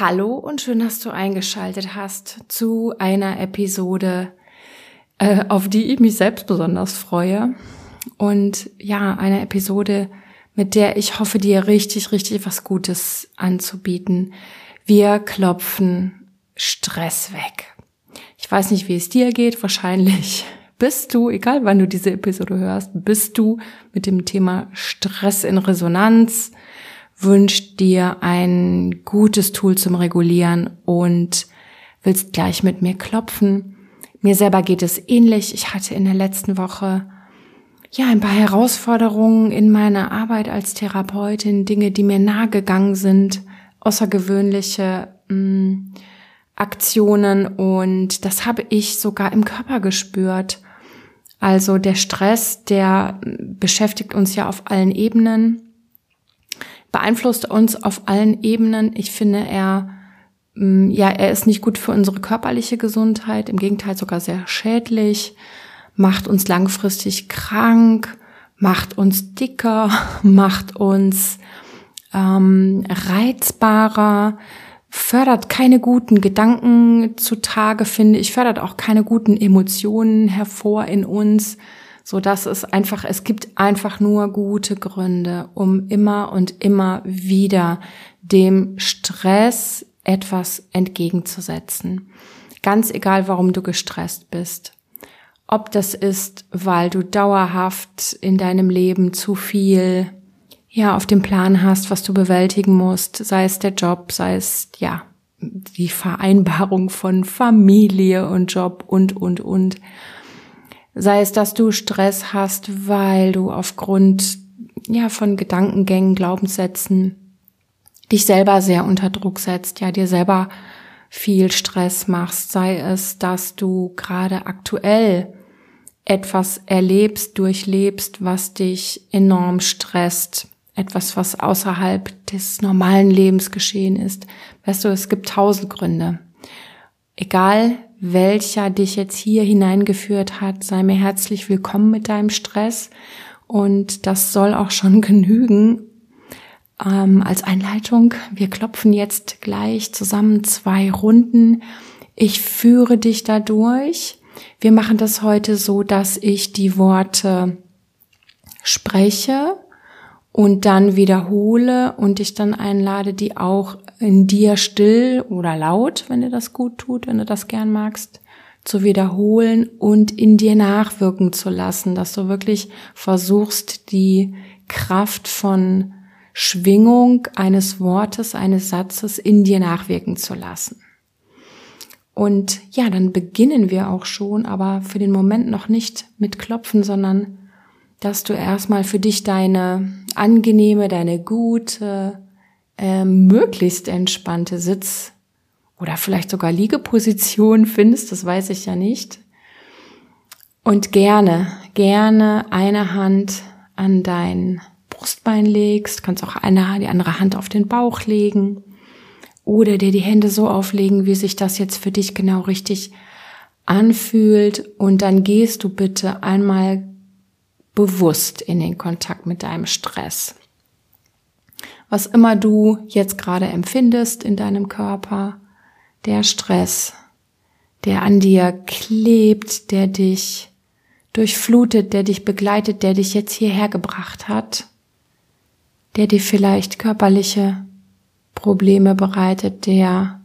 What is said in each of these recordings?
Hallo und schön, dass du eingeschaltet hast zu einer Episode, äh, auf die ich mich selbst besonders freue. Und ja, eine Episode, mit der ich hoffe, dir richtig, richtig was Gutes anzubieten. Wir klopfen Stress weg. Ich weiß nicht, wie es dir geht. Wahrscheinlich bist du, egal wann du diese Episode hörst, bist du mit dem Thema Stress in Resonanz wünscht dir ein gutes Tool zum Regulieren und willst gleich mit mir klopfen. Mir selber geht es ähnlich. Ich hatte in der letzten Woche ja ein paar Herausforderungen in meiner Arbeit als Therapeutin, Dinge, die mir nahegegangen sind, außergewöhnliche mh, mm, Aktionen und das habe ich sogar im Körper gespürt. Also der Stress, der beschäftigt uns ja auf allen Ebenen beeinflusst uns auf allen Ebenen. Ich finde, er, mm, ja, er ist nicht gut für unsere körperliche Gesundheit, im Gegenteil sogar sehr schädlich, macht uns langfristig krank, macht uns dicker, macht uns ähm, reizbarer, fördert keine guten Gedanken zutage, finde ich, fördert auch keine guten Emotionen hervor in uns so dass es einfach, es gibt einfach nur gute Gründe, um immer und immer wieder dem Stress etwas entgegenzusetzen. Ganz egal, warum du gestresst bist. Ob das ist, weil du dauerhaft in deinem Leben zu viel ja auf dem Plan hast, was du bewältigen musst, sei es der Job, sei es ja die Vereinbarung von Familie und Job und und und Sei es, dass du Stress hast, weil du aufgrund ja von Gedankengängen, Glaubenssätzen dich selber sehr unter Druck setzt, ja dir selber viel Stress machst, sei es, dass du gerade aktuell etwas erlebst, durchlebst, was dich enorm stresst, etwas, was außerhalb des normalen Lebens geschehen ist. Weißt du, es gibt tausend Gründe. Egal welcher dich jetzt hier hineingeführt hat. Sei mir herzlich willkommen mit deinem Stress. Und das soll auch schon genügen ähm, als Einleitung. Wir klopfen jetzt gleich zusammen zwei Runden. Ich führe dich dadurch. Wir machen das heute so, dass ich die Worte spreche und dann wiederhole und dich dann einlade, die auch in dir still oder laut, wenn dir das gut tut, wenn du das gern magst, zu wiederholen und in dir nachwirken zu lassen, dass du wirklich versuchst, die Kraft von Schwingung eines Wortes, eines Satzes in dir nachwirken zu lassen. Und ja, dann beginnen wir auch schon, aber für den Moment noch nicht mit Klopfen, sondern dass du erstmal für dich deine angenehme, deine gute, äh, möglichst entspannte Sitz- oder vielleicht sogar Liegeposition findest, das weiß ich ja nicht. Und gerne, gerne eine Hand an dein Brustbein legst, kannst auch eine, die andere Hand auf den Bauch legen oder dir die Hände so auflegen, wie sich das jetzt für dich genau richtig anfühlt. Und dann gehst du bitte einmal bewusst in den Kontakt mit deinem Stress. Was immer du jetzt gerade empfindest in deinem Körper, der Stress, der an dir klebt, der dich durchflutet, der dich begleitet, der dich jetzt hierher gebracht hat, der dir vielleicht körperliche Probleme bereitet, der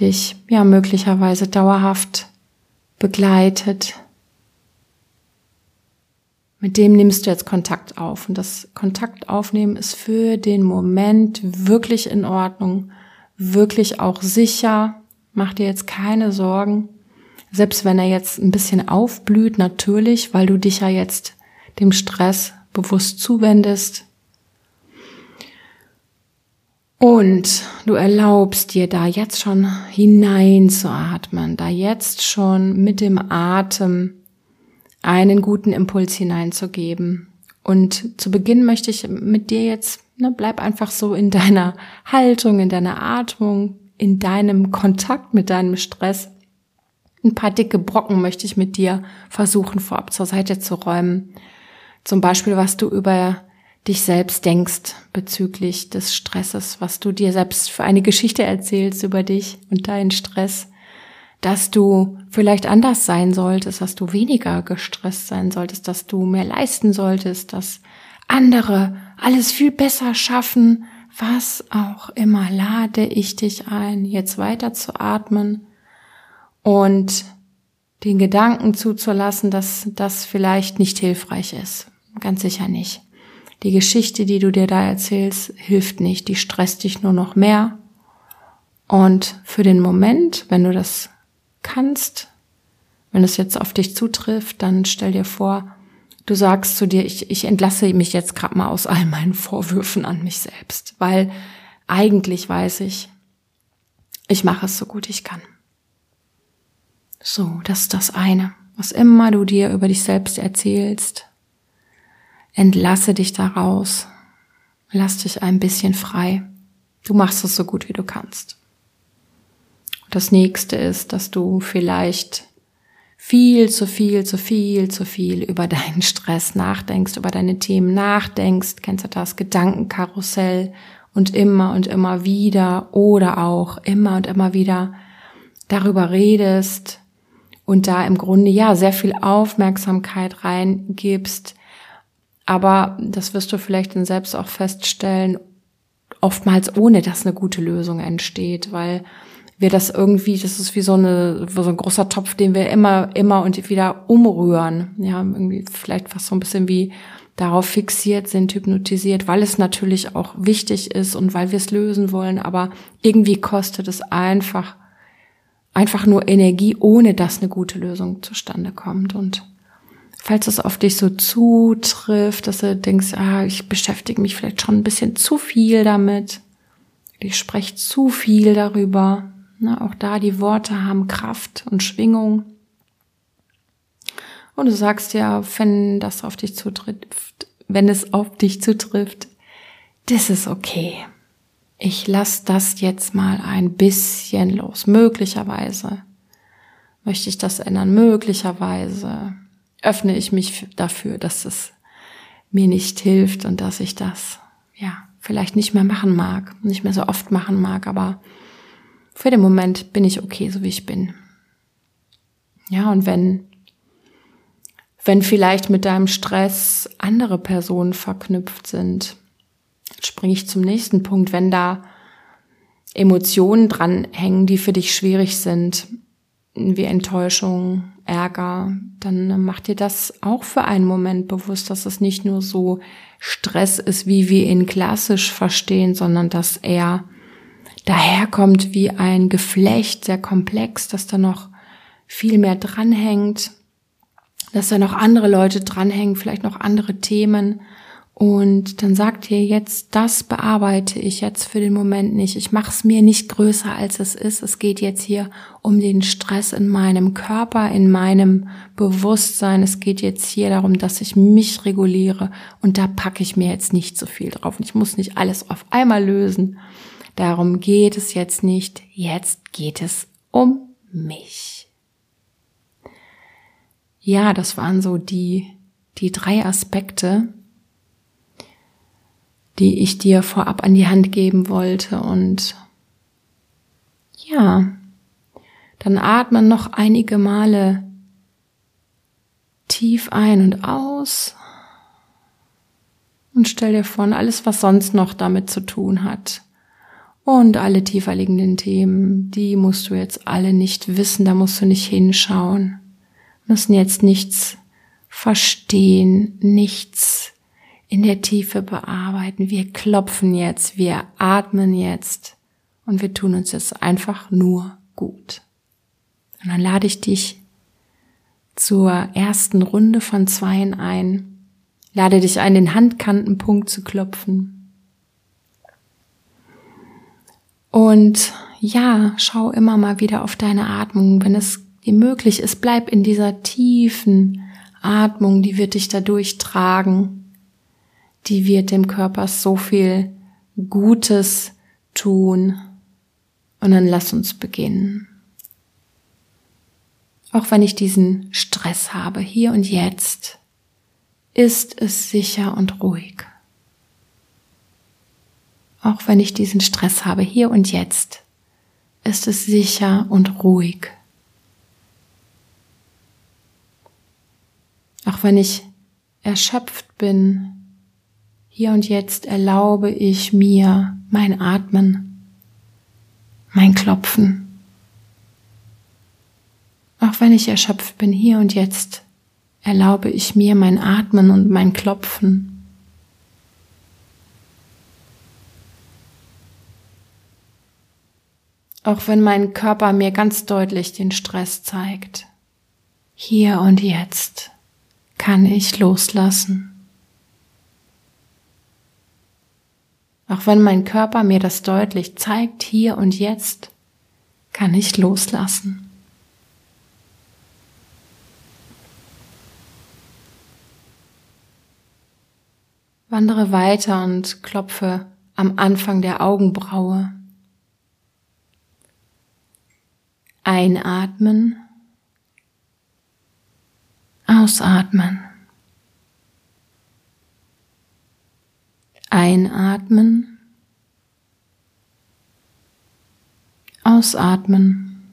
dich ja möglicherweise dauerhaft begleitet, mit dem nimmst du jetzt Kontakt auf. Und das Kontakt aufnehmen ist für den Moment wirklich in Ordnung, wirklich auch sicher. Mach dir jetzt keine Sorgen. Selbst wenn er jetzt ein bisschen aufblüht, natürlich, weil du dich ja jetzt dem Stress bewusst zuwendest. Und du erlaubst dir da jetzt schon hineinzuatmen, da jetzt schon mit dem Atem einen guten Impuls hineinzugeben. Und zu Beginn möchte ich mit dir jetzt, ne, bleib einfach so in deiner Haltung, in deiner Atmung, in deinem Kontakt mit deinem Stress. Ein paar dicke Brocken möchte ich mit dir versuchen, vorab zur Seite zu räumen. Zum Beispiel, was du über dich selbst denkst bezüglich des Stresses, was du dir selbst für eine Geschichte erzählst über dich und deinen Stress, dass du vielleicht anders sein solltest, dass du weniger gestresst sein solltest, dass du mehr leisten solltest, dass andere alles viel besser schaffen, was auch immer, lade ich dich ein, jetzt weiter zu atmen und den Gedanken zuzulassen, dass das vielleicht nicht hilfreich ist. Ganz sicher nicht. Die Geschichte, die du dir da erzählst, hilft nicht. Die stresst dich nur noch mehr. Und für den Moment, wenn du das kannst, wenn es jetzt auf dich zutrifft, dann stell dir vor, du sagst zu dir, ich, ich entlasse mich jetzt gerade mal aus all meinen Vorwürfen an mich selbst, weil eigentlich weiß ich, ich mache es so gut ich kann. So, das ist das eine. Was immer du dir über dich selbst erzählst, entlasse dich daraus. Lass dich ein bisschen frei. Du machst es so gut wie du kannst. Das nächste ist, dass du vielleicht viel zu viel, zu viel, zu viel über deinen Stress nachdenkst, über deine Themen nachdenkst, kennst du das? Gedankenkarussell. Und immer und immer wieder oder auch immer und immer wieder darüber redest und da im Grunde ja sehr viel Aufmerksamkeit reingibst. Aber das wirst du vielleicht dann selbst auch feststellen, oftmals ohne dass eine gute Lösung entsteht, weil wir das irgendwie, das ist wie so, eine, so ein großer Topf, den wir immer, immer und wieder umrühren. Ja, irgendwie vielleicht fast so ein bisschen wie darauf fixiert sind, hypnotisiert, weil es natürlich auch wichtig ist und weil wir es lösen wollen, aber irgendwie kostet es einfach, einfach nur Energie, ohne dass eine gute Lösung zustande kommt. Und falls es auf dich so zutrifft, dass du denkst, ah, ich beschäftige mich vielleicht schon ein bisschen zu viel damit, ich spreche zu viel darüber, Ne, auch da die Worte haben Kraft und Schwingung. Und du sagst ja, wenn das auf dich zutrifft, wenn es auf dich zutrifft, das ist okay. Ich lass das jetzt mal ein bisschen los. Möglicherweise möchte ich das ändern. Möglicherweise öffne ich mich dafür, dass es mir nicht hilft und dass ich das, ja, vielleicht nicht mehr machen mag, nicht mehr so oft machen mag, aber für den Moment bin ich okay, so wie ich bin. Ja, und wenn, wenn vielleicht mit deinem Stress andere Personen verknüpft sind, springe ich zum nächsten Punkt, wenn da Emotionen dranhängen, die für dich schwierig sind, wie Enttäuschung, Ärger, dann mach dir das auch für einen Moment bewusst, dass es nicht nur so Stress ist, wie wir ihn klassisch verstehen, sondern dass er daherkommt wie ein Geflecht, sehr komplex, dass da noch viel mehr dranhängt, dass da noch andere Leute dranhängen, vielleicht noch andere Themen. Und dann sagt ihr jetzt, das bearbeite ich jetzt für den Moment nicht. Ich mache es mir nicht größer, als es ist. Es geht jetzt hier um den Stress in meinem Körper, in meinem Bewusstsein. Es geht jetzt hier darum, dass ich mich reguliere. Und da packe ich mir jetzt nicht so viel drauf. Und ich muss nicht alles auf einmal lösen. Darum geht es jetzt nicht, jetzt geht es um mich. Ja, das waren so die, die drei Aspekte, die ich dir vorab an die Hand geben wollte. Und ja, dann atmen noch einige Male tief ein und aus. Und stell dir vor, alles, was sonst noch damit zu tun hat, und alle tiefer liegenden Themen, die musst du jetzt alle nicht wissen, da musst du nicht hinschauen. Müssen jetzt nichts verstehen, nichts in der Tiefe bearbeiten. Wir klopfen jetzt, wir atmen jetzt und wir tun uns jetzt einfach nur gut. Und dann lade ich dich zur ersten Runde von Zweien ein. Lade dich ein, den Handkantenpunkt zu klopfen. Und ja, schau immer mal wieder auf deine Atmung. Wenn es dir möglich ist, bleib in dieser tiefen Atmung, die wird dich dadurch tragen. Die wird dem Körper so viel Gutes tun. Und dann lass uns beginnen. Auch wenn ich diesen Stress habe, hier und jetzt, ist es sicher und ruhig. Auch wenn ich diesen Stress habe, hier und jetzt, ist es sicher und ruhig. Auch wenn ich erschöpft bin, hier und jetzt erlaube ich mir mein Atmen, mein Klopfen. Auch wenn ich erschöpft bin, hier und jetzt erlaube ich mir mein Atmen und mein Klopfen. Auch wenn mein Körper mir ganz deutlich den Stress zeigt. Hier und jetzt kann ich loslassen. Auch wenn mein Körper mir das deutlich zeigt, hier und jetzt, kann ich loslassen. Wandere weiter und klopfe am Anfang der Augenbraue. Einatmen. Ausatmen. Einatmen. Ausatmen.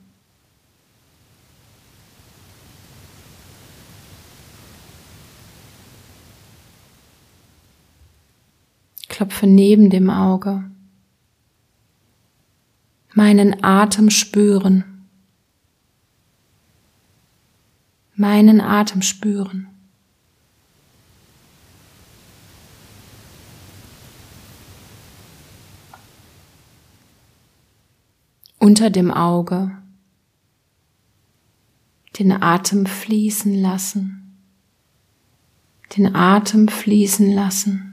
Klopfe neben dem Auge. Meinen Atem spüren. Meinen Atem spüren. Unter dem Auge den Atem fließen lassen, den Atem fließen lassen.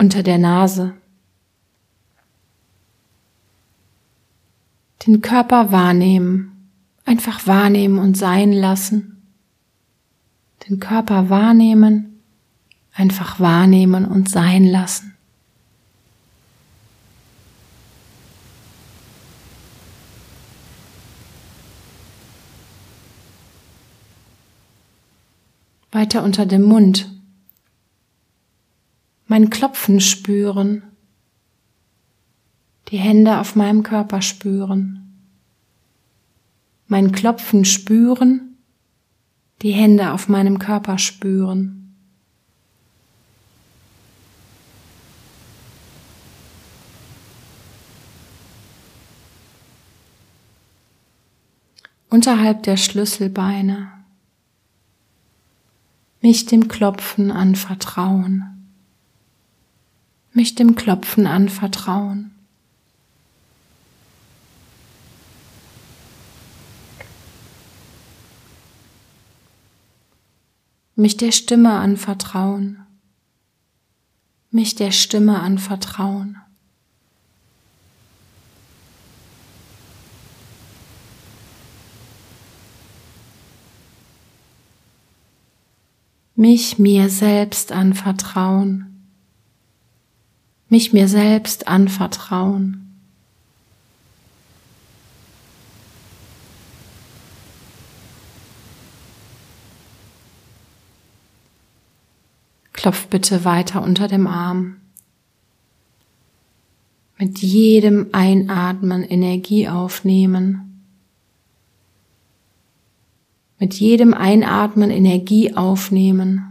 Unter der Nase. Den Körper wahrnehmen, einfach wahrnehmen und sein lassen. Den Körper wahrnehmen, einfach wahrnehmen und sein lassen. Weiter unter dem Mund mein Klopfen spüren, die Hände auf meinem Körper spüren, mein Klopfen spüren, die Hände auf meinem Körper spüren. Unterhalb der Schlüsselbeine mich dem Klopfen anvertrauen mich dem Klopfen anvertrauen. Mich der Stimme anvertrauen. Mich der Stimme anvertrauen. Mich mir selbst anvertrauen mich mir selbst anvertrauen. Klopf bitte weiter unter dem Arm. Mit jedem Einatmen Energie aufnehmen. Mit jedem Einatmen Energie aufnehmen.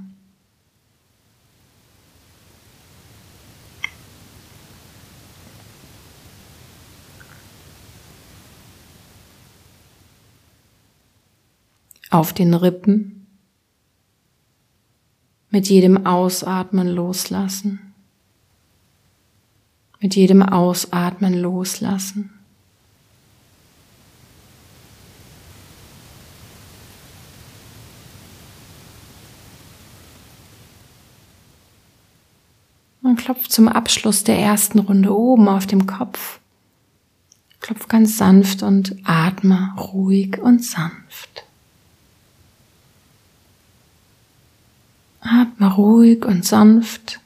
Auf den Rippen. Mit jedem Ausatmen loslassen. Mit jedem Ausatmen loslassen. Und klopf zum Abschluss der ersten Runde oben auf dem Kopf. Klopf ganz sanft und atme ruhig und sanft. Atme ruhig und sanft.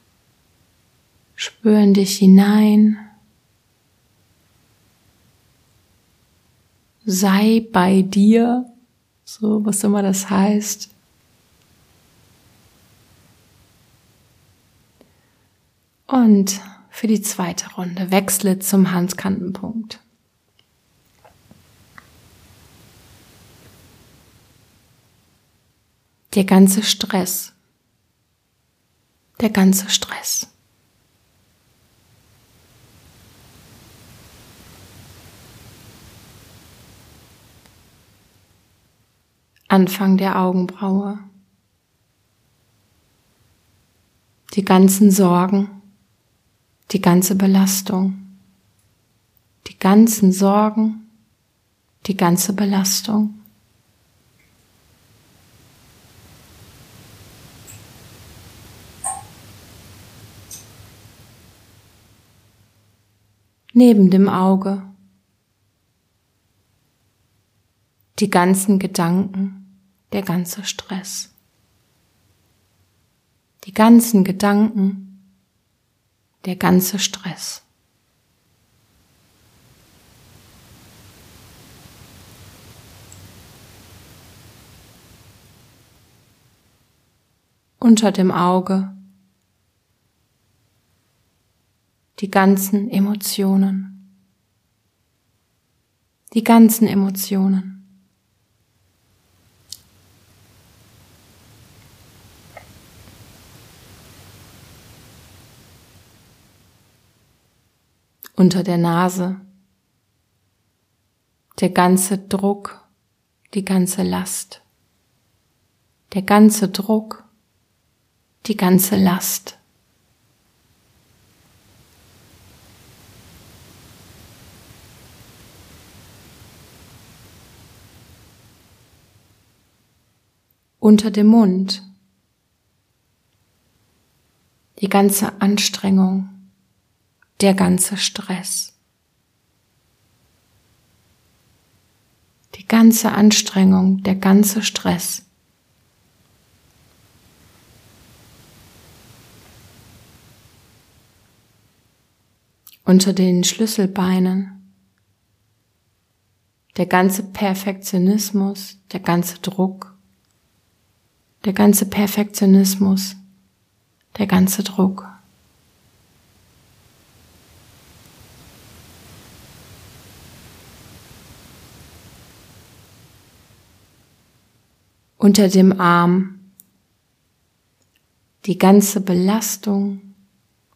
Spür in dich hinein. sei bei dir, so was immer das heißt. Und für die zweite Runde wechsle zum Handkantenpunkt. Der ganze Stress. Der ganze Stress. Anfang der Augenbraue. Die ganzen Sorgen, die ganze Belastung, die ganzen Sorgen, die ganze Belastung. Neben dem Auge die ganzen Gedanken, der ganze Stress. Die ganzen Gedanken, der ganze Stress. Unter dem Auge die ganzen Emotionen. Die ganzen Emotionen. unter der Nase, der ganze Druck, die ganze Last, der ganze Druck, die ganze Last. Unter dem Mund, die ganze Anstrengung, der ganze Stress. Die ganze Anstrengung, der ganze Stress. Unter den Schlüsselbeinen. Der ganze Perfektionismus, der ganze Druck, der ganze Perfektionismus, der ganze Druck. unter dem Arm, die ganze Belastung,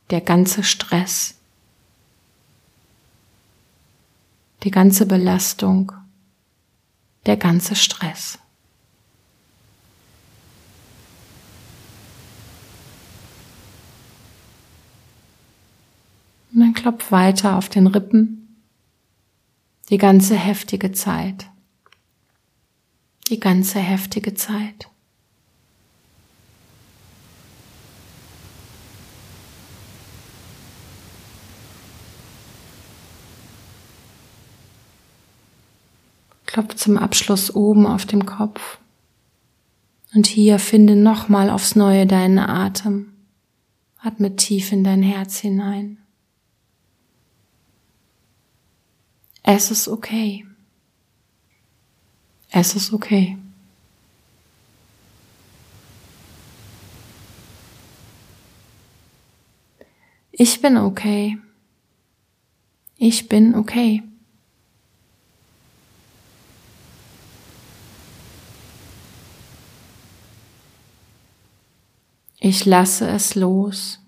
der ganze Stress, die ganze Belastung, der ganze Stress. Und dann klopf weiter auf den Rippen die ganze heftige Zeit die ganze heftige Zeit. Klopf zum Abschluss oben auf dem Kopf. Und hier finde nochmal aufs Neue deinen Atem. Atme tief in dein Herz hinein. Es ist okay. Es ist okay. Ich bin okay. Ich bin okay. Ich lasse es los.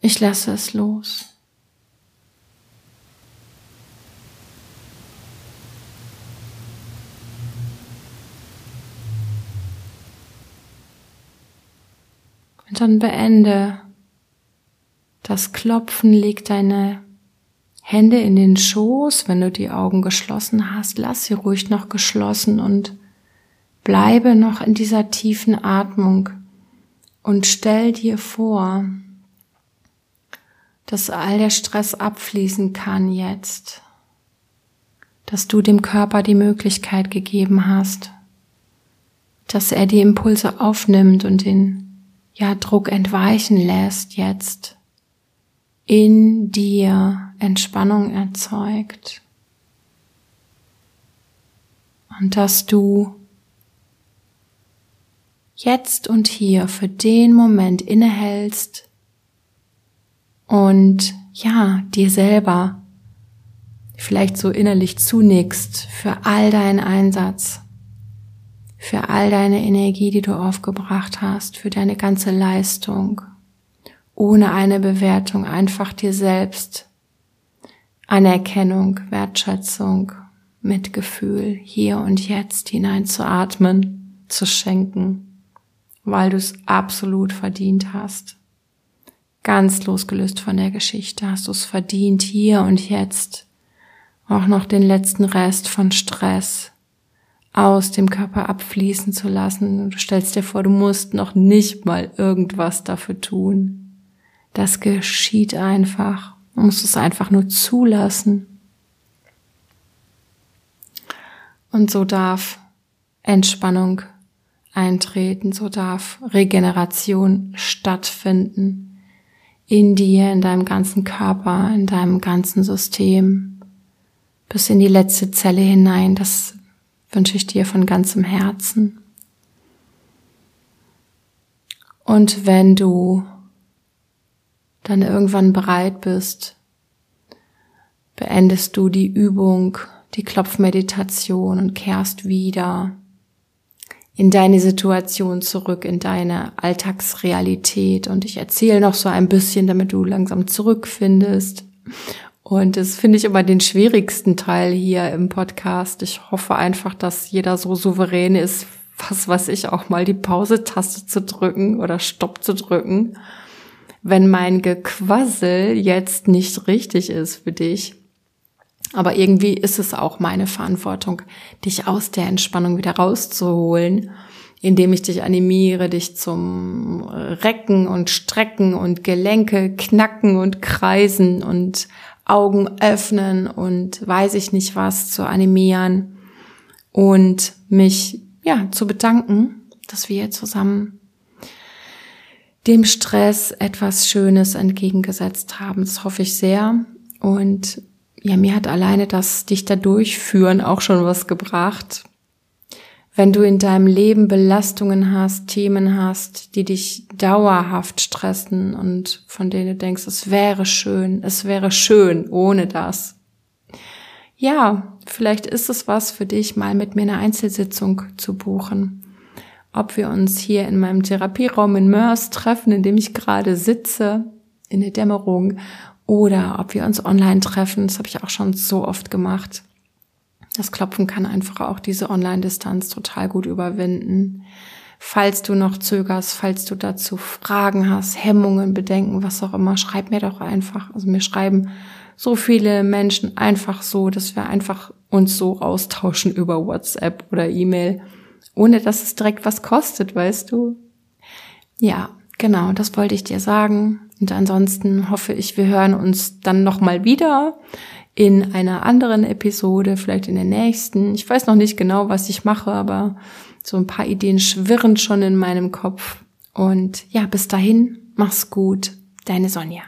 Ich lasse es los. Und dann beende. Das Klopfen, leg deine Hände in den Schoß, wenn du die Augen geschlossen hast, lass sie ruhig noch geschlossen und bleibe noch in dieser tiefen Atmung. Und stell dir vor, dass all der Stress abfließen kann jetzt, dass du dem Körper die Möglichkeit gegeben hast, dass er die Impulse aufnimmt und den ja Druck entweichen lässt, jetzt in dir Entspannung erzeugt. Und dass du jetzt und hier für den Moment innehältst und ja, dir selber vielleicht so innerlich zunickst für all deinen Einsatz, für all deine Energie, die du aufgebracht hast, für deine ganze Leistung, ohne eine Bewertung, einfach dir selbst. Anerkennung, Wertschätzung, Mitgefühl hier und jetzt hineinzuatmen, zu schenken, weil du es absolut verdient hast. Ganz losgelöst von der Geschichte hast du es verdient, hier und jetzt. Auch noch den letzten Rest von Stress aus dem Körper abfließen zu lassen. Du stellst dir vor, du musst noch nicht mal irgendwas dafür tun. Das geschieht einfach. Du musst es einfach nur zulassen. Und so darf Entspannung eintreten, so darf Regeneration stattfinden in dir, in deinem ganzen Körper, in deinem ganzen System, bis in die letzte Zelle hinein. Das wünsche ich dir von ganzem Herzen. Und wenn du dann irgendwann bereit bist, beendest du die Übung, die Klopfmeditation und kehrst wieder in deine Situation zurück, in deine Alltagsrealität. Und ich erzähle noch so ein bisschen, damit du langsam zurückfindest. Und das finde ich immer den schwierigsten Teil hier im Podcast. Ich hoffe einfach, dass jeder so souverän ist, was weiß ich, auch mal die Pause-Taste zu drücken oder Stopp zu drücken wenn mein Gequassel jetzt nicht richtig ist für dich. Aber irgendwie ist es auch meine Verantwortung, dich aus der Entspannung wieder rauszuholen, indem ich dich animiere, dich zum Recken und Strecken und Gelenke knacken und kreisen und Augen öffnen und weiß ich nicht was zu animieren und mich ja zu bedanken, dass wir zusammen dem Stress etwas Schönes entgegengesetzt haben. Das hoffe ich sehr. Und ja, mir hat alleine das dich da durchführen auch schon was gebracht. Wenn du in deinem Leben Belastungen hast, Themen hast, die dich dauerhaft stressen und von denen du denkst, es wäre schön, es wäre schön ohne das. Ja, vielleicht ist es was für dich, mal mit mir eine Einzelsitzung zu buchen ob wir uns hier in meinem Therapieraum in Mörs treffen, in dem ich gerade sitze, in der Dämmerung, oder ob wir uns online treffen. Das habe ich auch schon so oft gemacht. Das Klopfen kann einfach auch diese Online-Distanz total gut überwinden. Falls du noch zögerst, falls du dazu Fragen hast, Hemmungen, Bedenken, was auch immer, schreib mir doch einfach. Also mir schreiben so viele Menschen einfach so, dass wir einfach uns so austauschen über WhatsApp oder E-Mail ohne dass es direkt was kostet, weißt du? Ja, genau, das wollte ich dir sagen. Und ansonsten hoffe ich, wir hören uns dann nochmal wieder in einer anderen Episode, vielleicht in der nächsten. Ich weiß noch nicht genau, was ich mache, aber so ein paar Ideen schwirren schon in meinem Kopf. Und ja, bis dahin, mach's gut, deine Sonja.